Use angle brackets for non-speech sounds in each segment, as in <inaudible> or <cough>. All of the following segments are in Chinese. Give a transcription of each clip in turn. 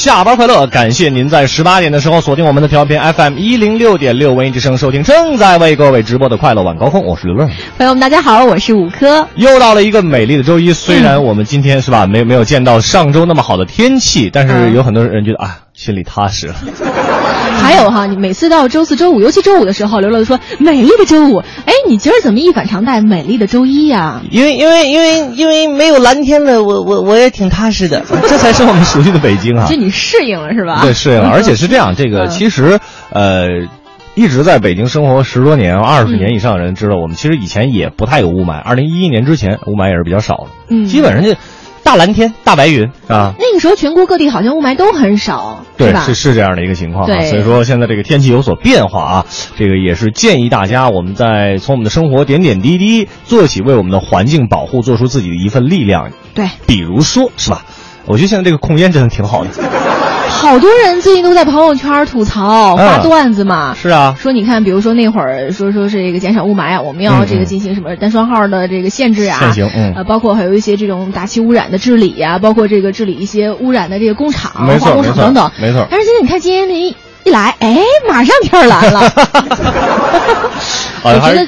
下班快乐！感谢您在十八点的时候锁定我们的调频 FM 一零六点六文艺之声，收听正在为各位直播的快乐晚高峰。我是刘乐。朋友们，大家好，我是五科。又到了一个美丽的周一，虽然我们今天是吧，没 <laughs> 没有见到上周那么好的天气，但是有很多人觉得啊，心里踏实了。还有哈，你每次到周四周五，尤其周五的时候，刘乐说美丽的周五，哎，你今儿怎么一反常态，美丽的周一呀？因为因为因为因为没有蓝天的，我我我也挺踏实的。<laughs> 这才是我们熟悉的北京啊！这你适应了是吧？对，适应了，而且是这样，这个其实呃，一直在北京生活十多年、二十年以上的人知道，我们其实以前也不太有雾霾。二零一一年之前，雾霾也是比较少的，嗯，基本上就大蓝天、大白云啊。那个时候全国各地好像雾霾都很少，对，吧？是是这样的一个情况啊。对所以说现在这个天气有所变化啊，这个也是建议大家，我们在从我们的生活点点滴滴做起，为我们的环境保护做出自己的一份力量。对，比如说是吧？我觉得现在这个控烟真的挺好的。好多人最近都在朋友圈吐槽、发嗯段子嘛。是啊，说你看，比如说那会儿说说是这个减少雾霾啊，我们要这个进行什么单双号的这个限制啊，限行嗯。呃，包括还有一些这种大气污染的治理呀、包括这个治理一些污染的这个工厂、化工厂等等，没错。但是现在你看今天这一一来，哎，马上天儿蓝了，<laughs> <laughs> 我觉得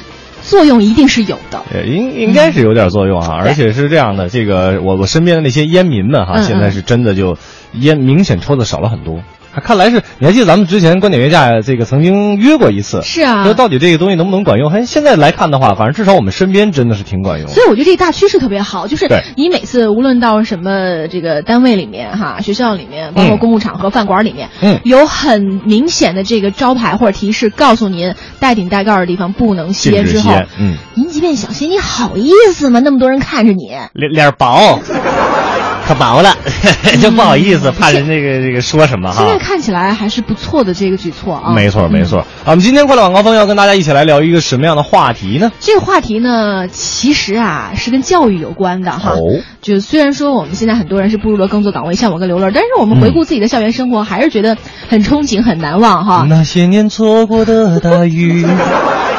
作用一定是有的。呃，应应该是有点作用啊，而且是这样的，这个我我身边的那些烟民们哈，嗯现在是真的就烟明显抽的少了很多。还看来是，你还记得咱们之前观点约架这个曾经约过一次，是啊说到底这个东西能不能管用？还现在来看的话，反正至少我们身边真的是挺管用。所以我觉得这个大趋势特别好，就是你每次无论到什么这个单位里面哈，学校里面，包括嗯公共场合、饭馆里面，嗯有很明显的这个招牌或者提示，告诉您带顶带盖的地方不能吸烟之后嗯，您即便想吸，你好意思吗？那么多人看着你，脸脸薄，可薄了，<laughs> 就不好意思，怕人这个这个说什么哈现在。看起来还是不错的这个举措啊。没错没错。啊，我们今天快乐晚高峰要跟大家一起来聊一个什么样的话题呢？这个话题呢，其实啊是跟教育有关的哈。哦就虽然说我们现在很多人是步入了工作岗位，像我跟刘乐，但是我们回顾自己的校园生活，还是觉得很憧憬、很难忘哈。那些年错过的大雨。<laughs>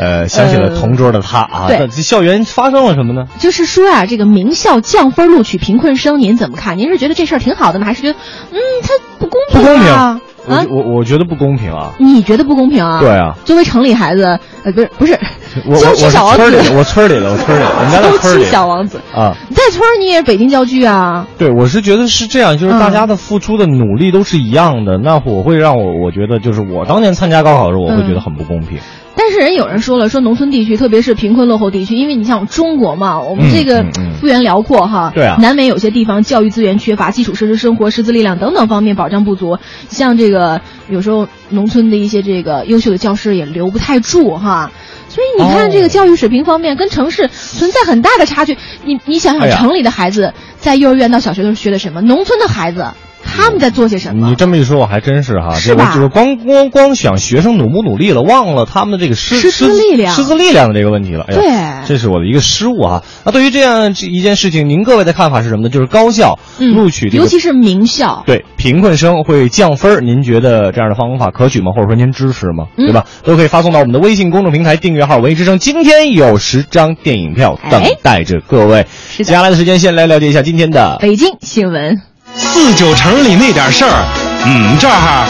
呃，想起了同桌的他啊，对那这校园发生了什么呢？就是说啊，这个名校降分录取贫困生，您怎么看？您是觉得这事儿挺好的吗？还是觉得，嗯，他不公平不公平，啊？我啊，我我觉得不公平啊。你觉得不公平啊？对啊，作为城里孩子，呃，不是不是，我我郊区小王子村里，的，我村里的，我村里的，我们家在郊村里小王子，啊。你在村儿你也是北京郊区啊。对，我是觉得是这样，就是嗯大家的付出的努力都是一样的，那我会让我我觉得就是我当年参加高考的时候，我会觉得很不公平。但是人有人说了，说农村地区，特别是贫困落后地区，因为你像中国嘛，我们这个幅员辽阔哈，对啊难免有些地方教育资源缺乏，基础设施、生活师资力量等等方面保障不足，像这个有时候农村的一些这个优秀的教师也留不太住哈。所以你看，哦这个教育水平方面跟城市存在很大的差距。你你想想，城里的孩子在幼儿园到小学都是学的什么？农村的孩子他们在做些什么？你这么一说，我还真是哈，是吧就是光光光想学生努不努力了，忘了他们的这个师师资力量师资力量的这个问题了。对这是我的一个失误啊。那对于这样一件事情，您各位的看法是什么呢？就是高校嗯录取这个尤其是名校，对贫困生会降分儿，您觉得这样的方法可取吗？或者说您支持吗？嗯对吧？都可以发送到我们的微信公众平台订阅号“文艺之声”。今天有十张电影票等哎待着各位。接下来的时间，先来了解一下今天的北京新闻。四九城里那点事儿，嗯，这儿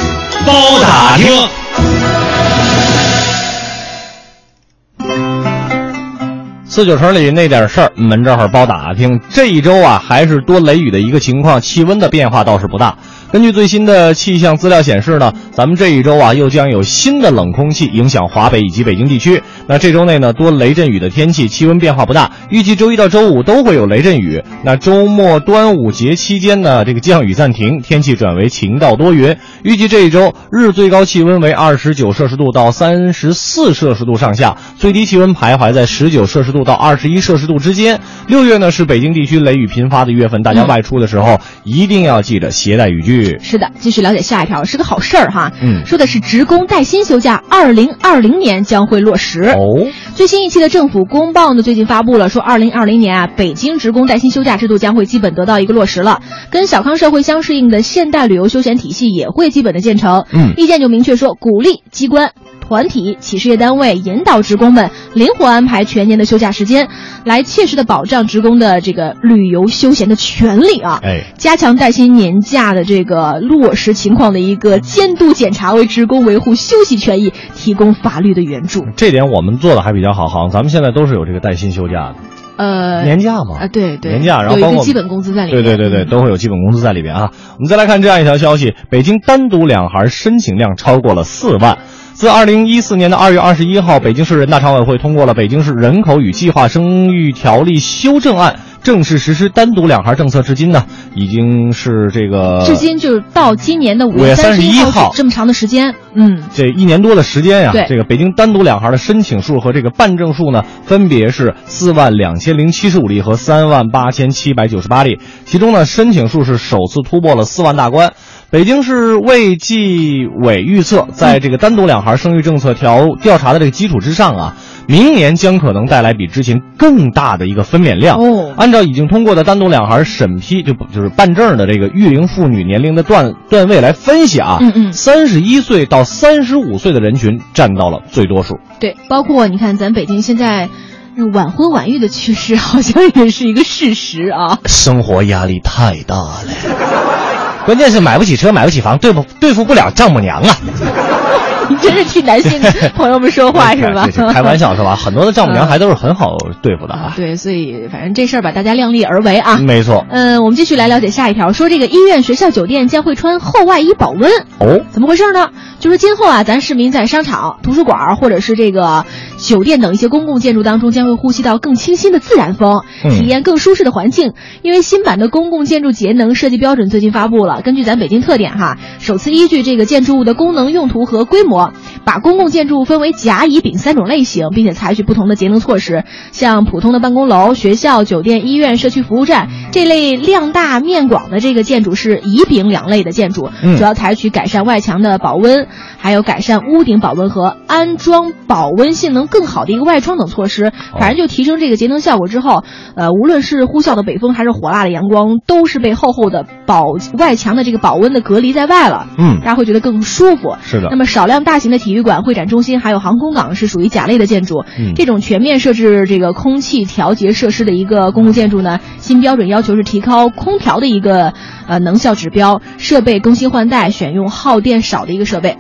包打听。四九城里那点事儿，门这会儿包打听。这一周啊，还是多雷雨的一个情况，气温的变化倒是不大。根据最新的气象资料显示呢，咱们这一周啊，又将有新的冷空气影响华北以及北京地区。那这周内呢，多雷阵雨的天气，气温变化不大，预计周一到周五都会有雷阵雨。那周末端午节期间呢，这个降雨暂停，天气转为晴到多云。预计这一周日最高气温为二十九摄氏度到三十四摄氏度上下，最低气温徘徊在十九摄氏度到二十一摄氏度之间。六月呢是北京地区雷雨频发的月份，大家外出的时候一定要记得携带雨具。是的，继续了解下一条，是个好事儿哈。嗯说的是职工带薪休假，二零二零年将会落实。哦，最新一期的政府公报呢，最近发布了，说二零二零年啊，北京职工带薪休假制度将会基本得到一个落实了，跟小康社会相适应的现代旅游休闲体系也会基本的建成。嗯意见就明确说，鼓励机关。团体、企事业单位引导职工们灵活安排全年的休假时间，来切实的保障职工的这个旅游休闲的权利啊。哎，加强带薪年假的这个落实情况的一个监督检查，为职工维护休息权益提供法律的援助。这点我们做的还比较好，好像咱们现在都是有这个带薪休假的。呃，年假嘛啊，对对，年假然后包括基本工资在里面。对对对对，嗯都会有基本工资在里边啊。我们再来看这样一条消息：北京单独两孩申请量超过了四万。自二零一四年的二月二十一号，北京市人大常委会通过了《北京市人口与计划生育条例修正案》，正式实施单独两孩政策。至今呢，已经是这个至今就是到今年的五月三十31号这么长的时间，嗯，这一年多的时间呀、对这个北京单独两孩的申请数和这个办证数呢，分别是四万两千零七十五例和三万八千七百九十八例。其中呢，申请数是首次突破了四万大关。北京市卫计委预测，在这个单独两孩生育政策调调查的这个基础之上啊，明年将可能带来比之前更大的一个分娩量。哦按照已经通过的单独两孩审批，就就是办证的这个育龄妇女年龄的段段位来分析啊，嗯嗯三十一岁到三十五岁的人群占到了最多数。对，包括你看咱北京现在晚婚晚育的趋势，好像也是一个事实啊。生活压力太大了，关键是买不起车，买不起房，对不对付不了丈母娘啊！你 <laughs> 真是替男性 <laughs> 朋友们说话是吧？开玩笑是吧？<laughs> 很多的丈母娘嗯还都是很好对付的啊。对，所以反正这事儿吧，大家量力而为啊。没错。嗯，我们继续来了解下一条，说这个医院、学校、酒店将会穿厚外衣保温。哦，怎么回事呢？就是今后啊，咱市民在商场、图书馆或者是这个酒店等一些公共建筑当中，将会呼吸到更清新的自然风，嗯体验更舒适的环境。因为新版的公共建筑节能设计标准最近发布了，根据咱北京特点哈，首次依据这个建筑物的功能用途和规模，把公共建筑分为甲、乙、丙三种类型，并且采取不同的节能措施。像普通的办公楼、学校、酒店、医院、社区服务站这类量大面广的这个建筑是乙、丙两类的建筑，嗯主要采取改善外墙的保温，还有改善屋顶保温和安装保温性能更好的一个外窗等措施。反正就提升这个节能效果之后，呃，无论是呼啸的北风还是火辣的阳光，都是被厚厚的保外墙的这个保温的隔离在外了。嗯大家会觉得更舒服。是的那么少量大型的体育馆、会展中心还有航空港是属于甲类的建筑。嗯这种全面设置这个空气调节设施的一个公共建筑呢，新标准要求是提高空调的一个呃能效指标，设备更新换代，选用耗电少的一个设备。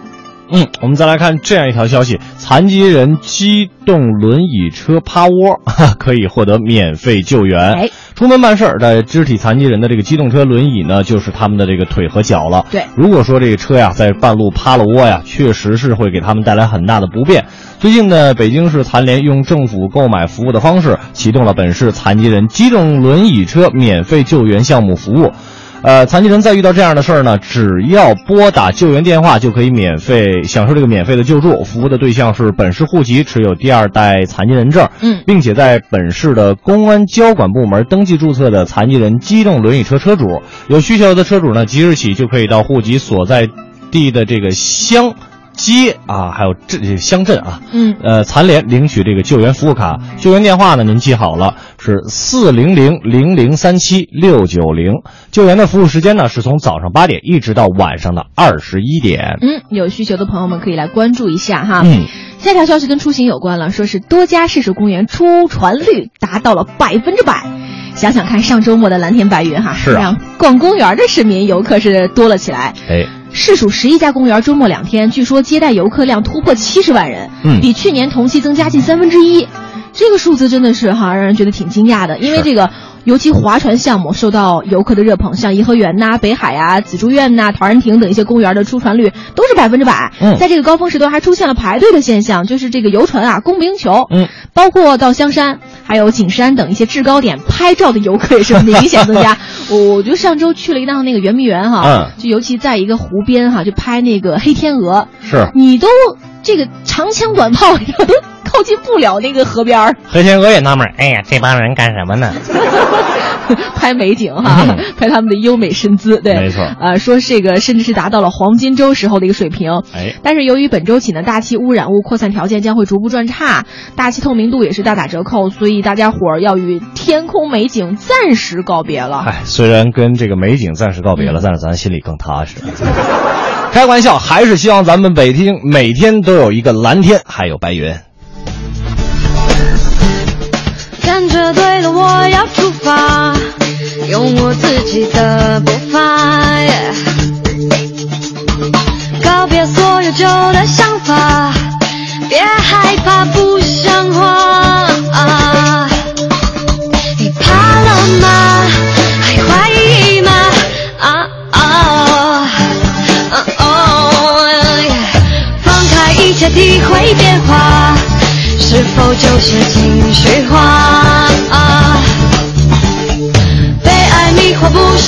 嗯，我们再来看这样一条消息：残疾人机动轮椅车趴窝哈 <laughs> 可以获得免费救援。哎，出门办事儿的肢体残疾人的这个机动车轮椅呢，就是他们的这个腿和脚了。对如果说这个车呀在半路趴了窝呀，确实是会给他们带来很大的不便。最近呢，北京市残联用政府购买服务的方式，启动了本市残疾人机动轮椅车免费救援项目服务。呃，残疾人在遇到这样的事儿呢，只要拨打救援电话就可以免费享受这个免费的救助。服务的对象是本市户籍、持有第二代残疾人证，嗯并且在本市的公安交管部门登记注册的残疾人机动轮椅车车主。有需求的车主呢，即日起就可以到户籍所在地的这个乡。街啊，还有这这乡镇啊，嗯呃，残联领取这个救援服务卡，救援电话呢，您记好了，是四零零零零三七六九零。救援的服务时间呢，是从早上八点一直到晚上的二十一点。嗯，有需求的朋友们可以来关注一下哈。嗯，下条消息跟出行有关了，说是多家市属公园出船率达到了百分之百。想想看，上周末的蓝天白云哈，是啊让逛公园的市民游客是多了起来。哎，市属十一家公园周末两天，据说接待游客量突破七十万人，嗯比去年同期增加近三分之一。这个数字真的是哈，让人觉得挺惊讶的，因为这个尤其划船项目受到游客的热捧，像颐和园呐、北海啊、紫竹院呐、陶然亭等一些公园的出船率都是百分之百。嗯在这个高峰时段还出现了排队的现象，就是这个游船啊供不应求。嗯，包括到香山、还有景山等一些制高点拍照的游客也是明显增加。<laughs> 我我就上周去了一趟那个圆明园哈，嗯就尤其在一个湖边哈，就拍那个黑天鹅，是你都这个长枪短炮都 <laughs> 靠近不了那个河边儿。黑天鹅也纳闷儿，哎呀，这帮人干什么呢？<laughs> <laughs> 拍美景哈，嗯拍他们的优美身姿，对，没错呃，说这个甚至是达到了黄金周时候的一个水平。哎，但是由于本周起呢，大气污染物扩散条件将会逐步转差，大气透明度也是大打折扣，所以大家伙儿要与天空美景暂时告别了。哎，虽然跟这个美景暂时告别了，但是咱心里更踏实。开玩笑，还是希望咱们北京每天都有一个蓝天，还有白云。对了，我要出发，用我自己的步伐，告别所有旧的想法，别害怕不像话。你怕了吗？还怀疑吗？啊啊啊哦！放开一切，体会变化。是否就是情绪化？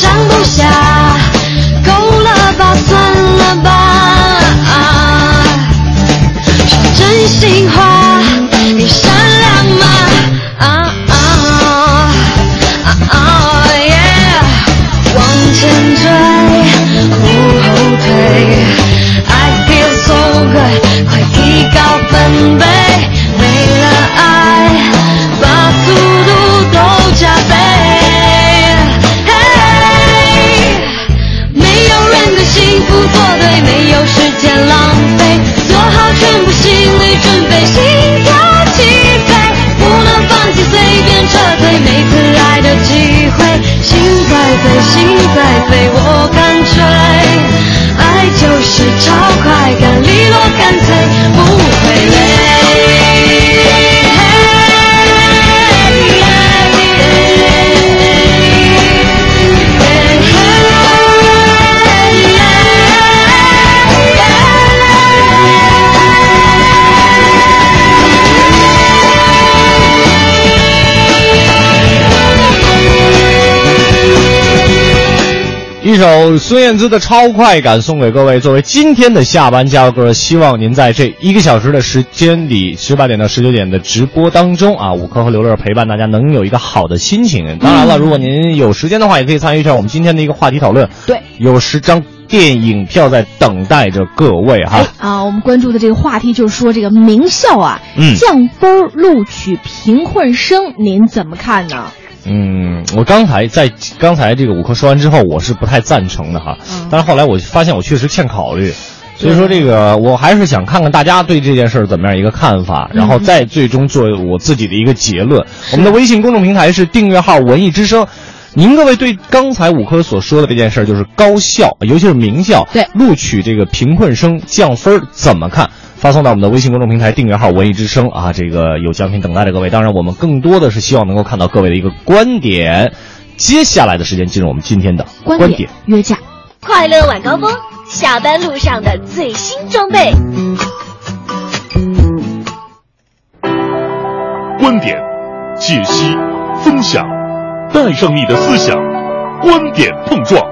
装不下，够了吧，算了吧。说真心话，你善良吗？啊啊啊啊！Yeah，往前追，不后退。是超快感，一首孙燕姿的《超快感》送给各位，作为今天的下班加油歌，希望您在这一个小时的时间里，十八点到十九点的直播当中啊，五科和刘乐陪伴大家能有一个好的心情。当然了，如果您有时间的话，也可以参与一下我们今天的一个话题讨论。对，有十张电影票在等待着各位哈。啊，我们关注的这个话题就是说这个名校啊，嗯降分录取贫困生，您怎么看呢？嗯，我刚才在刚才这个五科说完之后，我是不太赞成的哈。嗯但是后来我发现我确实欠考虑，所以说这个我还是想看看大家对这件事儿怎么样一个看法，然后再最终做我自己的一个结论。我们的微信公众平台是订阅号“文艺之声”。您各位对刚才五科所说的这件事儿，就是高校，尤其是名校，对录取这个贫困生降分儿怎么看？发送到我们的微信公众平台订阅号“文艺之声”啊，这个有奖品等待着各位。当然，我们更多的是希望能够看到各位的一个观点。接下来的时间进入我们今天的观点点约架。快乐晚高峰，下班路上的最新装备。观点、解析、分享，带上你的思想，观点碰撞。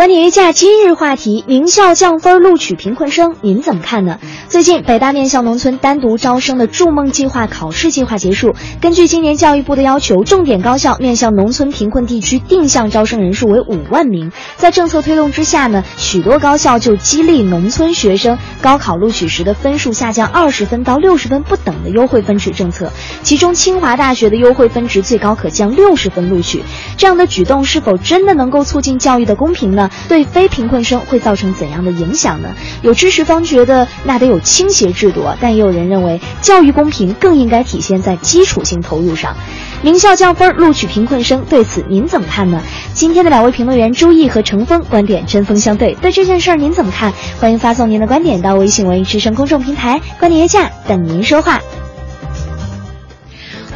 观点约架今日话题：名校降分录取贫困生，您怎么看呢？最近，北大面向农村单独招生的筑梦计划考试计划结束。根据今年教育部的要求，重点高校面向农村贫困地区定向招生人数为五万名。在政策推动之下呢，许多高校就激励农村学生高考录取时的分数下降二十分到六十分不等的优惠分值政策。其中，清华大学的优惠分值最高可降六十分录取。这样的举动是否真的能够促进教育的公平呢？对非贫困生会造成怎样的影响呢？有支持方觉得那得有倾斜制度，但也有人认为教育公平更应该体现在基础性投入上。名校降分录取贫困生，对此您怎么看呢？今天的两位评论员周毅和程峰观点针锋相对，对这件事儿您怎么看？欢迎发送您的观点到微信文艺之声公众平台“观点约架”，等您说话。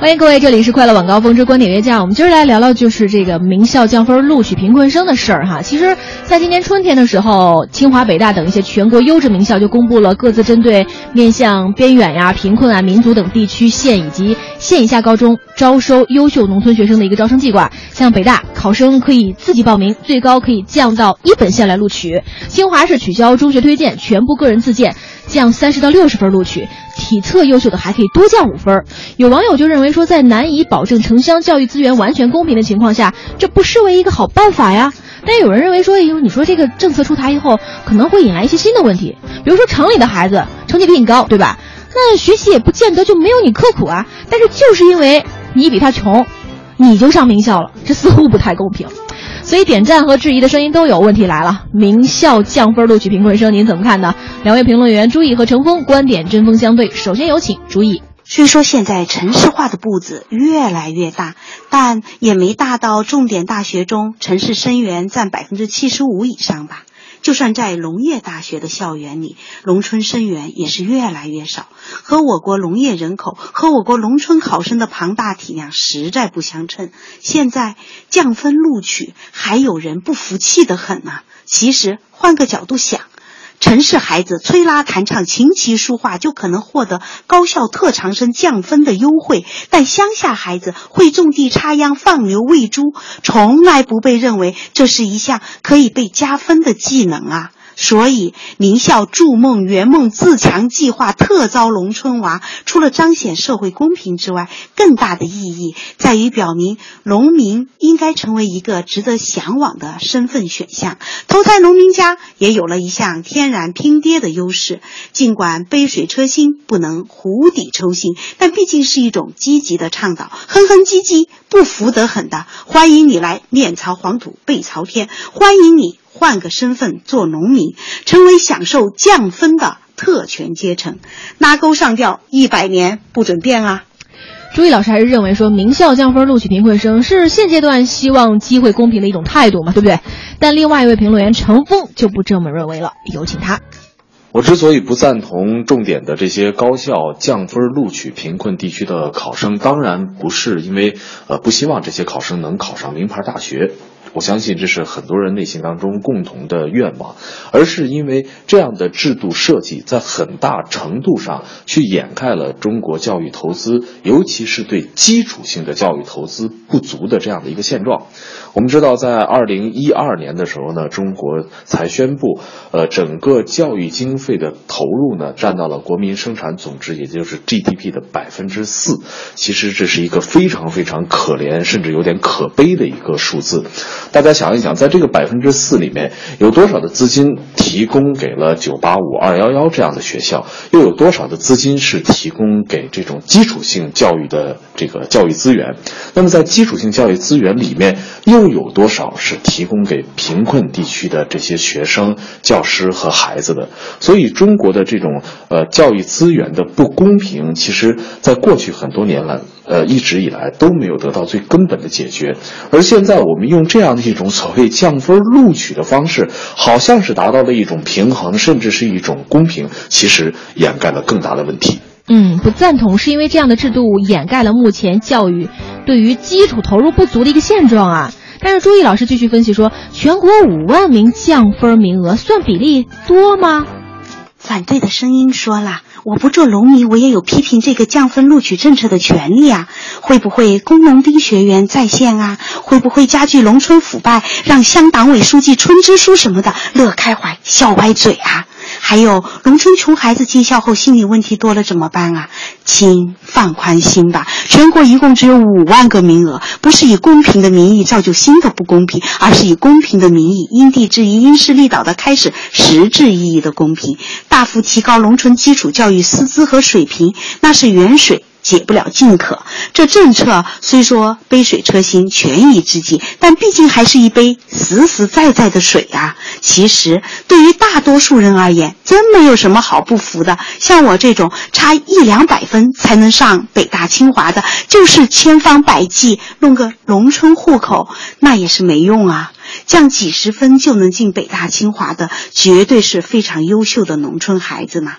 欢迎各位，这里是快乐晚高峰之观点约架。我们今儿来聊聊就是这个名校降分录取贫困生的事儿哈。其实，在今年春天的时候，清华、北大等一些全国优质名校就公布了各自针对面向边远呀、贫困啊、民族等地区县以及县以下高中招收优秀农村学生的一个招生计划。像北大，考生可以自己报名，最高可以降到一本线来录取；清华是取消中学推荐，全部个人自荐，降三十到六十分录取。体测优秀的还可以多降五分。有网友就认为说，在难以保证城乡教育资源完全公平的情况下，这不失为一个好办法呀。但有人认为说，哎呦，你说这个政策出台以后，可能会引来一些新的问题，比如说城里的孩子成绩比你高，对吧？那学习也不见得就没有你刻苦啊。但是就是因为你比他穷，你就上名校了，这似乎不太公平。所以点赞和质疑的声音都有。问题来了，名校降分录取贫困生，您怎么看呢？两位评论员朱毅和程峰观点针锋相对。首先有请朱毅。虽说现在城市化的步子越来越大，但也没大到重点大学中城市生源占百分之七十五以上吧。就算在农业大学的校园里，农村生源也是越来越少，和我国农业人口和我国农村考生的庞大体量实在不相称。现在降分录取，还有人不服气的很啊！其实换个角度想。城市孩子吹拉弹唱、琴棋书画就可能获得高校特长生降分的优惠，但乡下孩子会种地、插秧、放牛、喂猪，从来不被认为这是一项可以被加分的技能啊。所以，名校筑梦圆梦自强计划特招农村娃，除了彰显社会公平之外，更大的意义在于表明农民应该成为一个值得向往的身份选项。投胎农民家也有了一项天然拼爹的优势。尽管杯水车薪不能釜底抽薪，但毕竟是一种积极的倡导。哼哼唧唧，不服得很的，欢迎你来面朝黄土背朝天，欢迎你。换个身份做农民，成为享受降分的特权阶层，拉钩上吊一百年不准变啊！朱毅老师还是认为说，名校降分录取贫困生是现阶段希望机会公平的一种态度嘛，对不对？但另外一位评论员程峰就不这么认为了，有请他。我之所以不赞同重点的这些高校降分录取贫困地区的考生，当然不是因为呃不希望这些考生能考上名牌大学。我相信这是很多人内心当中共同的愿望，而是因为这样的制度设计在很大程度上去掩盖了中国教育投资，尤其是对基础性的教育投资不足的这样的一个现状。我们知道，在二零一二年的时候呢，中国才宣布，呃，整个教育经费的投入呢占到了国民生产总值，也就是 GDP 的百分之四。其实这是一个非常非常可怜，甚至有点可悲的一个数字。大家想一想，在这个百分之四里面，有多少的资金提供给了九八五、二幺幺这样的学校？又有多少的资金是提供给这种基础性教育的这个教育资源？那么在基础性教育资源里面，又有多少是提供给贫困地区的这些学生、教师和孩子的？所以，中国的这种呃教育资源的不公平，其实在过去很多年来。呃，一直以来都没有得到最根本的解决，而现在我们用这样的一种所谓降分录取的方式，好像是达到了一种平衡，甚至是一种公平，其实掩盖了更大的问题。嗯，不赞同是因为这样的制度掩盖了目前教育对于基础投入不足的一个现状啊。但是朱毅老师继续分析说，全国五万名降分名额算比例多吗？反对的声音说了。我不做农民，我也有批评这个降分录取政策的权利啊！会不会工农兵学员在线啊？会不会加剧农村腐败，让乡党委书记村支书什么的乐开怀笑歪嘴啊？还有农村穷孩子进校后心理问题多了怎么办啊？请放宽心吧，全国一共只有五万个名额，不是以公平的名义造就新的不公平，而是以公平的名义因地制宜、因势利导的开始实质意义的公平，大幅提高农村基础教育师资和水平，那是远水。解不了近渴，这政策虽说杯水车薪、权宜之计，但毕竟还是一杯实实在在的水啊！其实对于大多数人而言，真没有什么好不服的。像我这种差一两百分才能上北大清华的，就是千方百计弄个农村户口，那也是没用啊！降几十分就能进北大清华的，绝对是非常优秀的农村孩子嘛。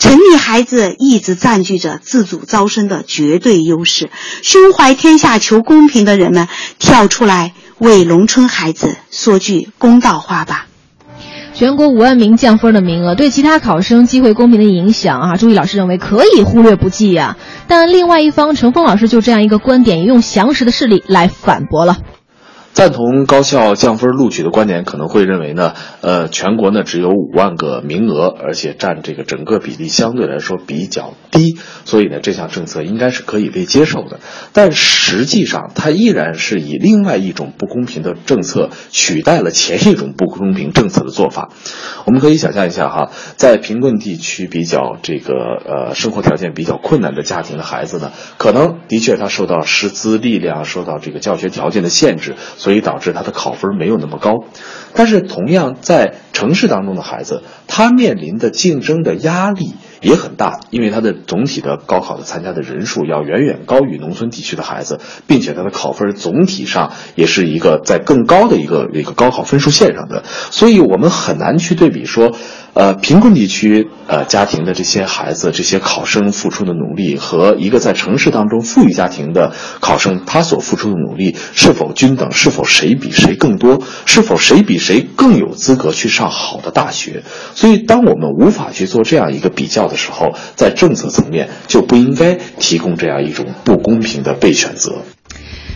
城里孩子一直占据着自主招生的绝对优势，胸怀天下求公平的人们跳出来为农村孩子说句公道话吧。全国五万名降分的名额对其他考生机会公平的影响啊，朱毅老师认为可以忽略不计呀、但另外一方，陈峰老师就这样一个观点，也用详实的事例来反驳了。赞同高校降分录取的观点，可能会认为呢，呃，全国呢只有五万个名额，而且占这个整个比例相对来说比较低，所以呢，这项政策应该是可以被接受的。但实际上，它依然是以另外一种不公平的政策取代了前一种不公平政策的做法。我们可以想象一下哈，在贫困地区比较这个呃生活条件比较困难的家庭的孩子呢，可能的确他受到师资力量、受到这个教学条件的限制，所以导致他的考分没有那么高。但是同样在城市当中的孩子，他面临的竞争的压力也很大，因为他的总体的高考的参加的人数要远远高于农村地区的孩子，并且他的考分总体上也是一个在更高的一个一个高考分数线上的，所以我们很难去对比说，呃，贫困地区呃家庭的这些孩子、这些考生付出的努力和一个在城市当中富裕家庭的考生他所付出的努力是否均等，是否谁比谁更多，是否谁比谁更有资格去上好的大学。所以，当我们无法去做这样一个比较的时候，在政策层面就不应该提供这样一种不公平的被选择。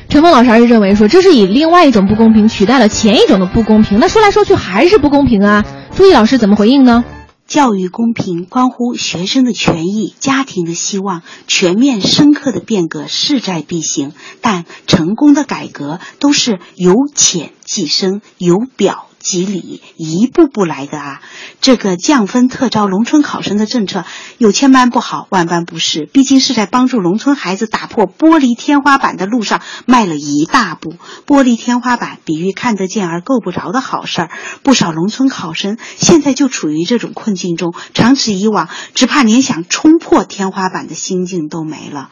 陈峰老师还是认为说，这是以另外一种不公平取代了前一种的不公平，那说来说去还是不公平啊。朱毅老师怎么回应呢？教育公平关乎学生的权益、家庭的希望，全面深刻的变革势在必行。但成功的改革都是由浅及深，由表及里，一步步来的啊。这个降分特招农村考生的政策，有千般不好，万般不是，毕竟是在帮助农村孩子打破玻璃天花板的路上迈了一大步。玻璃天花板比喻看得见而够不着的好事儿，不少农村考生现在就处于这种困境中，长此以往，只怕连想冲破天花板的心境都没了。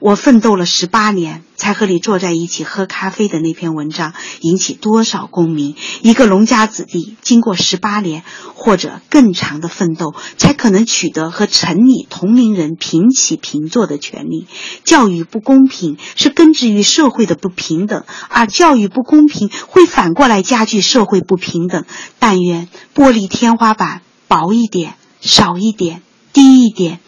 我奋斗了十八年，才和你坐在一起喝咖啡的那篇文章，引起多少共鸣？一个农家家子弟经过十八年或者更长的奋斗，才可能取得和城里同龄人平起平坐的权利。教育不公平是根植于社会的不平等，而教育不公平会反过来加剧社会不平等。但愿玻璃天花板薄一点，少一点。低一点，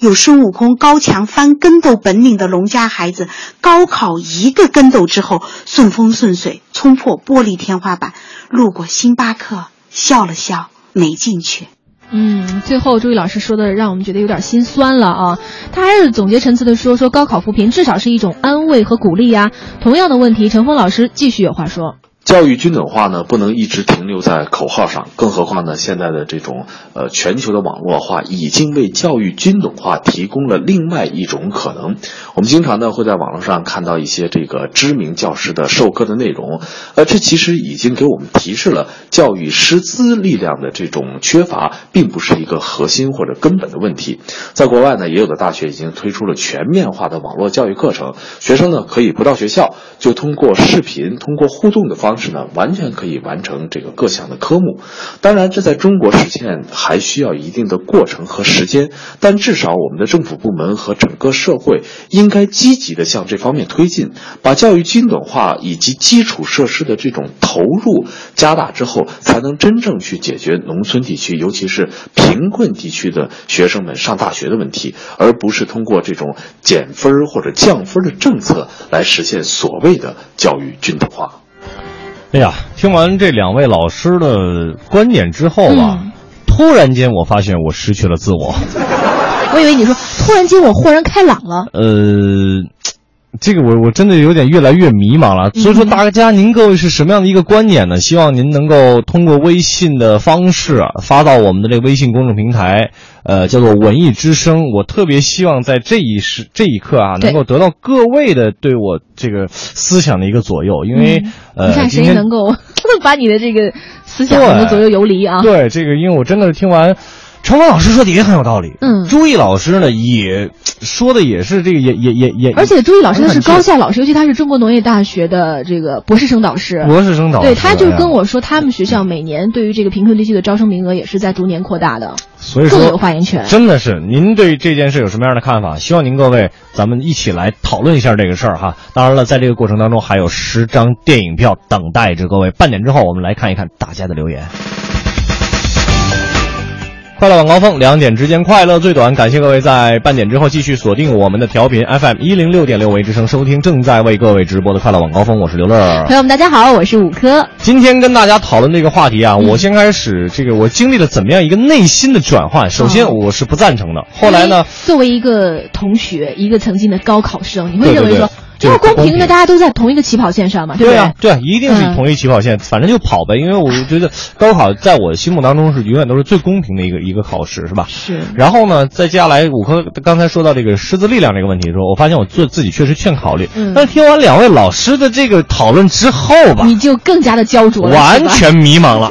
有孙悟空高强翻跟斗本领的农家孩子，高考一个跟斗之后，顺风顺水冲破玻璃天花板，路过星巴克笑了笑，没进去。嗯，最后朱毅老师说的让我们觉得有点心酸了啊。他还是总结陈词的说，说高考扶贫至少是一种安慰和鼓励呀。同样的问题，陈峰老师继续有话说。教育均等化呢，不能一直停留在口号上，更何况呢，现在的这种呃全球的网络化已经为教育均等化提供了另外一种可能。我们经常呢会在网络上看到一些这个知名教师的授课的内容，呃，这其实已经给我们提示了教育师资力量的这种缺乏，并不是一个核心或者根本的问题。在国外呢，也有的大学已经推出了全面化的网络教育课程，学生呢可以不到学校，就通过视频、通过互动的方是呢，完全可以完成这个各项的科目。当然，这在中国实现还需要一定的过程和时间。但至少我们的政府部门和整个社会应该积极的向这方面推进，把教育均等化以及基础设施的这种投入加大之后，才能真正去解决农村地区，尤其是贫困地区的学生们上大学的问题，而不是通过这种减分或者降分的政策来实现所谓的教育均等化。哎呀，听完这两位老师的观点之后啊，嗯突然间我发现我失去了自我。我以为你说突然间我豁然开朗了。呃，这个我我真的有点越来越迷茫了。所以说，大家您各位是什么样的一个观点呢？希望您能够通过微信的方式啊发到我们的这个微信公众平台，呃，叫做“文艺之声”。我特别希望在这一时这一刻啊，能够得到各位的对我这个思想的一个左右，因为、呃，嗯你看谁能够 <laughs> 把你的这个思想能够左右游离啊？对这个，因为我真的是听完程峰老师说的也很有道理。嗯朱毅老师呢也说的也是这个，也也也也，而且朱毅老师他是高校老师，尤其他是中国农业大学的这个博士生导师。博士生导师，对，他就跟我说，他们学校每年对于这个贫困地区的招生名额也是在逐年扩大的，所以说更有发言权。真的是，您对这件事有什么样的看法？希望您各位咱们一起来讨论一下这个事儿哈。当然了，在这个过程当中还有十张电影票等待着各位。半点之后，我们来看一看大家的留言。快乐晚高峰，两点之间快乐最短。感谢各位在半点之后继续锁定我们的调频 FM 一零六点六为之声，收听正在为各位直播的快乐晚高峰。我是刘乐。朋友们，大家好，我是五科。今天跟大家讨论这个话题啊，<laughs> 我先开始这个我经历了怎么样一个内心的转换。首先哦我是不赞成的，后来呢，作为一个同学，一个曾经的高考生，你会认为说，公不公平平的，大家都在同一个起跑线上嘛，对不对啊，对啊，一定是嗯同一起跑线，反正就跑呗。因为我觉得高考在我心目当中是永远都是最公平的一个一个考试，是吧？是。然后呢，再接下来五科刚才说到这个师资力量这个问题的时候，我发现我做自己确实欠考虑。嗯但是听完两位老师的这个讨论之后吧，你就更加的焦灼了，完全迷茫了。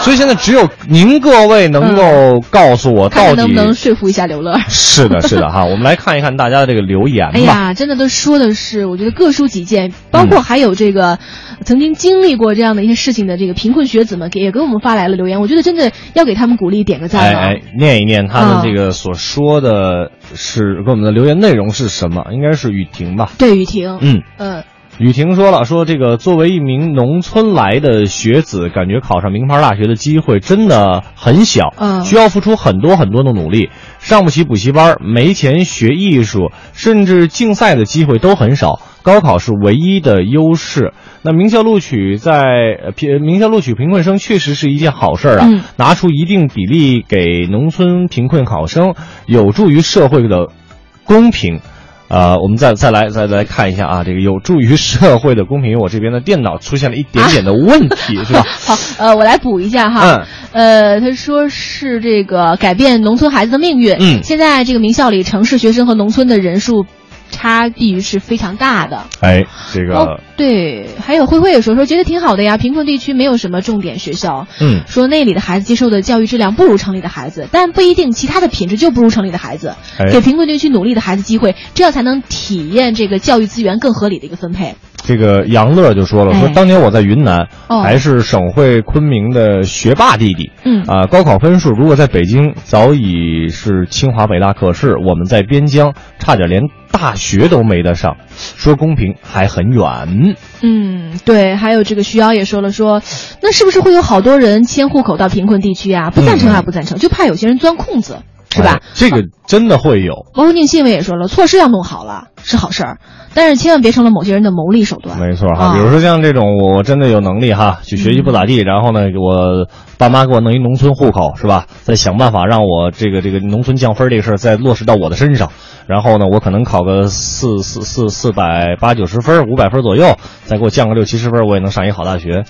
所以现在只有您各位能够告诉我到底能不能说服一下刘乐。是的，<laughs> 是的哈。我们来看一看大家的这个留言吧。哎呀，真的都说的是，我觉得各抒己见，包嗯括还有这个、曾经经历过这样的一些事情的这个贫困学子们，给也给我们发来了留言。我觉得真的要给他们鼓励，点个赞了。哎哎，念一念他们啊这个所说的是跟我们的留言内容是什么？应该是雨婷吧？对，雨婷，嗯嗯，雨婷说了，说这个作为一名农村来的学子，感觉考上名牌大学的机会真的很小，嗯需要付出很多很多的努力，上不起补习班，没钱学艺术，甚至竞赛的机会都很少。高考是唯一的优势。那名校录取在呃贫名校录取贫困生确实是一件好事儿啊，嗯拿出一定比例给农村贫困考生，有助于社会的公平。呃，我们再再来再来看一下啊，这个有助于社会的公平。因为我这边的电脑出现了一点点的问题，<laughs> 是吧？好，呃，我来补一下哈。嗯，呃，他说是这个改变农村孩子的命运。嗯现在这个名校里，城市学生和农村的人数差距是非常大的。哎，这个、哦，对，还有慧慧也说说觉得挺好的呀，贫困地区没有什么重点学校，嗯，说那里的孩子接受的教育质量不如城里的孩子，但不一定其他的品质就不如城里的孩子，哎。给贫困地区努力的孩子机会，这样才能体验这个教育资源更合理的一个分配。这个杨乐就说了，说哎当年我在云南，哦。还是省会昆明的学霸弟弟。嗯。啊，高考分数如果在北京早已是清华北大，可是我们在边疆差点连大学都没得上，说公平还很远。嗯，对，还有这个徐瑶也说了说，那是不是会有好多人迁户口到贫困地区啊？不赞成啊，不赞成，就怕有些人钻空子，是吧？哎这个真的会有。包括宁新伟也说了，措施要弄好了是好事儿，但是千万别成了某些人的牟利手段。没错哈，啊比如说像这种，我真的有能力哈，去学习不咋地，然后呢，我爸妈给我弄一农村户口，是吧？再想办法让我这个这个农村降分这个事儿再落实到我的身上，然后呢，我可能考个四四四四百八九十分，五百分左右，再给我降个六七十分，我也能上一好大学。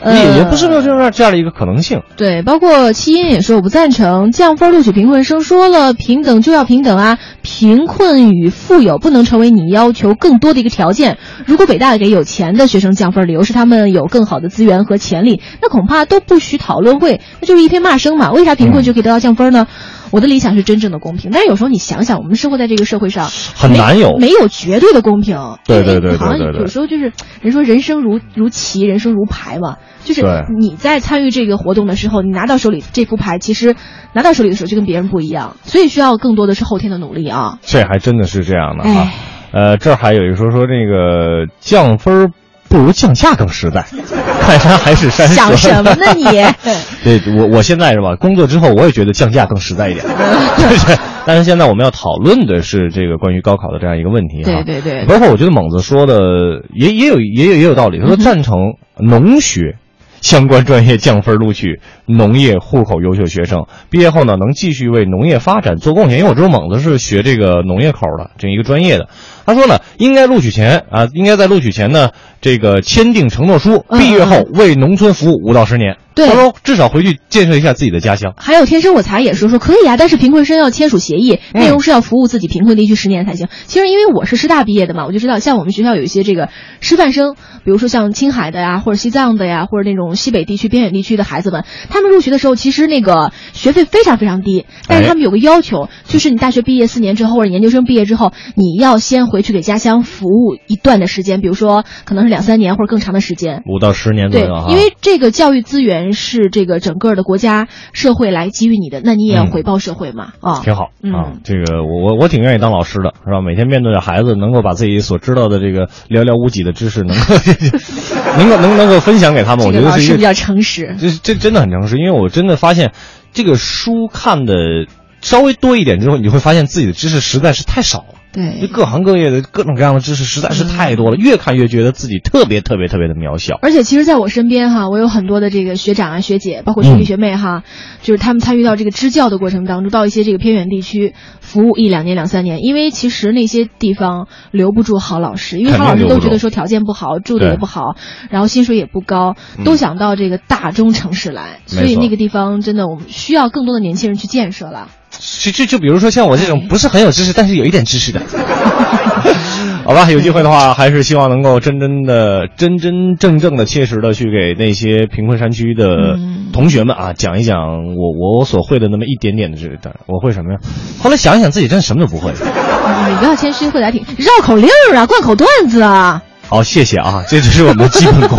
呃也也不是没有这样这样的一个可能性。对，包括七音也说我不赞成降分录取贫困生，说了平等就要平等啊，贫困与富有不能成为你要求更多的一个条件。如果北大给有钱的学生降分，理由是他们有更好的资源和潜力，那恐怕都不许讨论会，那就是一片骂声嘛。为啥贫困就可以得到降分呢？我的理想是真正的公平，但是有时候你想想，我们生活在这个社会上，很难有没有绝对的公平。对对对对好像有时候就是人说人生如如棋，人生如牌嘛，就是你在参与这个活动的时候，你拿到手里这副牌，其实拿到手里的时候就跟别人不一样，所以需要更多的是后天的努力啊。这还真的是这样的哈哎。呃，这儿还有一说说这个降分儿不如降价更实在，<laughs> 看山还是山想什么呢你？<laughs> 对我，我现在是吧？工作之后，我也觉得降价更实在一点。<laughs> 对，但是现在我们要讨论的是这个关于高考的这样一个问题哈。对对对包括我觉得猛子说的也也有也有也有道理，他说赞成农学。相关专业降分录取农业户口优秀学生，毕业后呢能继续为农业发展做贡献。因为我知道猛子是学这个农业口的这一个专业的，他说呢，应该录取前啊，应该在录取前呢，这个签订承诺书，嗯毕业后为农村服务五到十年。对他说至少回去建设一下自己的家乡。还有天生我才也是说可以啊，但是贫困生要签署协议，嗯内容是要服务自己贫困地区十年才行。其实因为我是师大毕业的嘛，我就知道像我们学校有一些这个师范生，比如说像青海的呀，或者西藏的呀，或者那种西北地区边远地区的孩子们，他们入学的时候其实那个学费非常非常低，但是他们有个要求，就是你大学毕业四年之后或者研究生毕业之后，你要先回去给家乡服务一段的时间，比如说可能是两三年或者更长的时间。五到十年左对右对，，因为这个教育资源是这个整个的国家社会来给予你的，那你也要回报社会嘛，啊，挺好嗯啊。这个我我我挺愿意当老师的，是吧？每天面对着孩子，能够把自己所知道的这个寥寥无几的知识，能够 <laughs> 能够能能够分享给他们，我觉得老师比较诚实。这这真的很诚实，是因为我真的发现，这个书看的稍微多一点之后，你就会发现自己的知识实在是太少了。就对，各行各业的各种各样的知识实在是太多了，越看越觉得自己特别特别特别的渺小。而且其实在我身边哈，我有很多的这个学长啊、学姐，包括嗯学弟学妹哈，就是他们参与到这个支教的过程当中，到一些这个偏远地区服务一两年、两三年，因为其实那些地方留不住好老师，因为好老师都觉得说条件不好，住的也不好，然后薪水也不高，嗯。都想到这个大中城市来，所以那个地方真的我们需要更多的年轻人去建设了。就就就比如说像我这种不是很有知识，但是有一点知识的，<laughs> 好吧，有机会的话，还是希望能够真真的、真真正正的、切实的去给那些贫困山区的嗯同学们啊讲一讲我我所会的那么一点点的知识。我会什么呀？后来想一想，自己真的什么都不会。你不要谦虚，会的还挺绕口令啊，贯口段子啊。好，谢谢啊，这只是我们的基本功。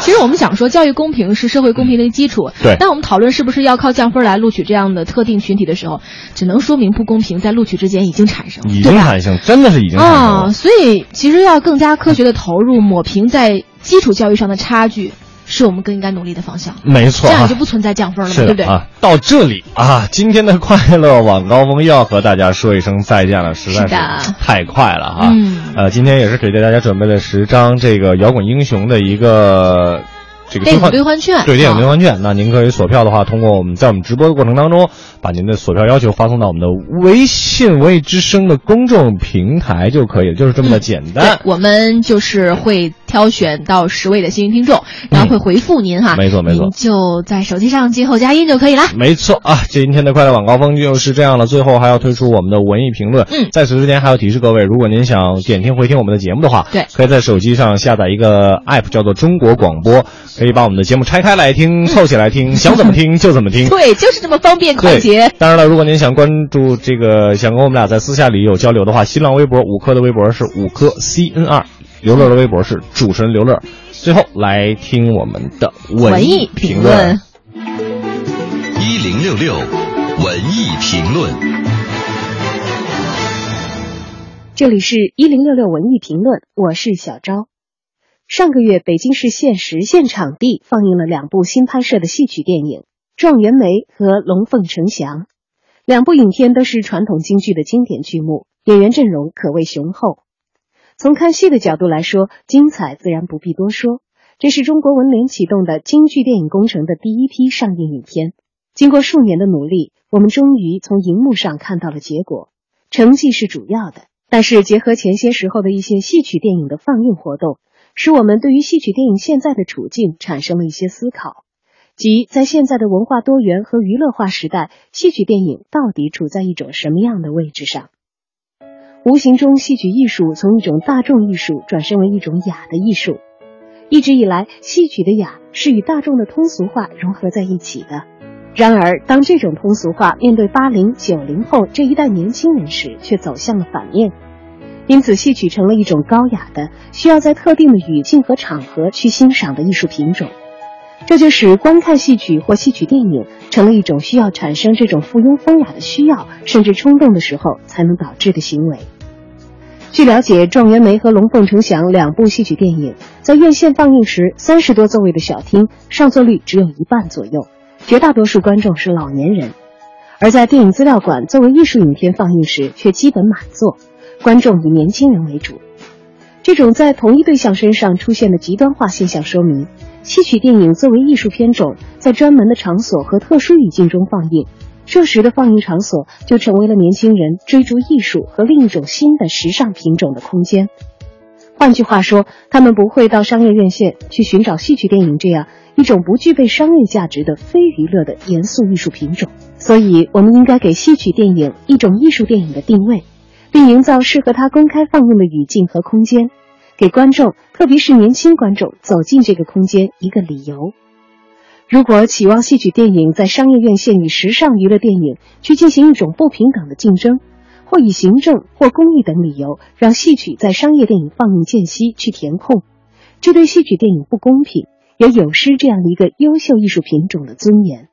其实我们想说，教育公平是社会公平的基础。对当我们讨论是不是要靠降分来录取这样的特定群体的时候，只能说明不公平在录取之间已经产生了，已？经产生，真的是已经产生啊，了。所以其实要更加科学的投入，抹平在基础教育上的差距，是我们更应该努力的方向。没错、啊，这样就不存在降分了嘛，对不对？啊，到这里啊，今天的快乐晚高峰又要和大家说一声再见了，实在是太快了哈。嗯呃，今天也是给大家准备了十张这个摇滚英雄的一个这个兑换兑换券对电影兑啊换券。那您可以锁票的话，通过我们在我们直播的过程当中，把您的锁票要求发送到我们的微信“文艺之声”的公众平台就可以了，就是这么的简单。对，我们就是会挑选到十位的幸运听众，然后会回复您哈。嗯没错没错您就在手机上记后加音就可以了。没错啊，今天的快乐晚高峰就是这样了。最后还要推出我们的文艺评论。嗯在此之前还要提示各位，如果您想点听回听我们的节目的话，对可以在手机上下载一个 app 叫做中国广播，可以把我们的节目拆开来听，凑起来听，想怎么听就怎么听。<laughs> 对，就是这么方便快捷。，当然了，如果您想关注这个，想跟我们俩在私下里有交流的话，新浪微博五科的微博是五科 CNR，刘乐的微博是主持人刘乐。最后来听我们的文艺评论。一零六六文艺评论。这里是一零六六文艺评论，我是小昭。上个月，北京市现实现场地放映了两部新拍摄的戏曲电影《状元梅》和《龙凤呈祥》。两部影片都是传统京剧的经典剧目，演员阵容可谓雄厚。从看戏的角度来说，精彩自然不必多说。这是中国文联启动的京剧电影工程的第一批上映影片。经过数年的努力，我们终于从荧幕上看到了结果。成绩是主要的，但是结合前些时候的一些戏曲电影的放映活动，使我们对于戏曲电影现在的处境产生了一些思考，即在现在的文化多元和娱乐化时代，戏曲电影到底处在一种什么样的位置上？无形中，戏曲艺术从一种大众艺术转身为一种雅的艺术。一直以来，戏曲的雅是与大众的通俗化融合在一起的。然而，当这种通俗化面对八零、九零后这一代年轻人时，却走向了反面。因此，戏曲成了一种高雅的、需要在特定的语境和场合去欣赏的艺术品种。这就使观看戏曲或戏曲电影成了一种需要产生这种附庸风雅的需要，甚至冲动的时候才能导致的行为。据了解，《状元梅》和《龙凤呈祥》两部戏曲电影在院线放映时，三十多座位的小厅上座率只有一半左右，绝大多数观众是老年人；而在电影资料馆作为艺术影片放映时，却基本满座，观众以年轻人为主。这种在同一对象身上出现的极端化现象，说明戏曲电影作为艺术片种，在专门的场所和特殊语境中放映，这时的放映场所就成为了年轻人追逐艺术和另一种新的时尚品种的空间。换句话说，他们不会到商业院线去寻找戏曲电影这样一种不具备商业价值的非娱乐的严肃艺术品种。所以，我们应该给戏曲电影一种艺术电影的定位，并营造适合他公开放映的语境和空间，给观众，特别是年轻观众走进这个空间一个理由。如果期望戏曲电影在商业院线与时尚娱乐电影去进行一种不平等的竞争，或以行政或公益等理由让戏曲在商业电影放映间隙去填空，这对戏曲电影不公平，也有失这样一个优秀艺术品种的尊严。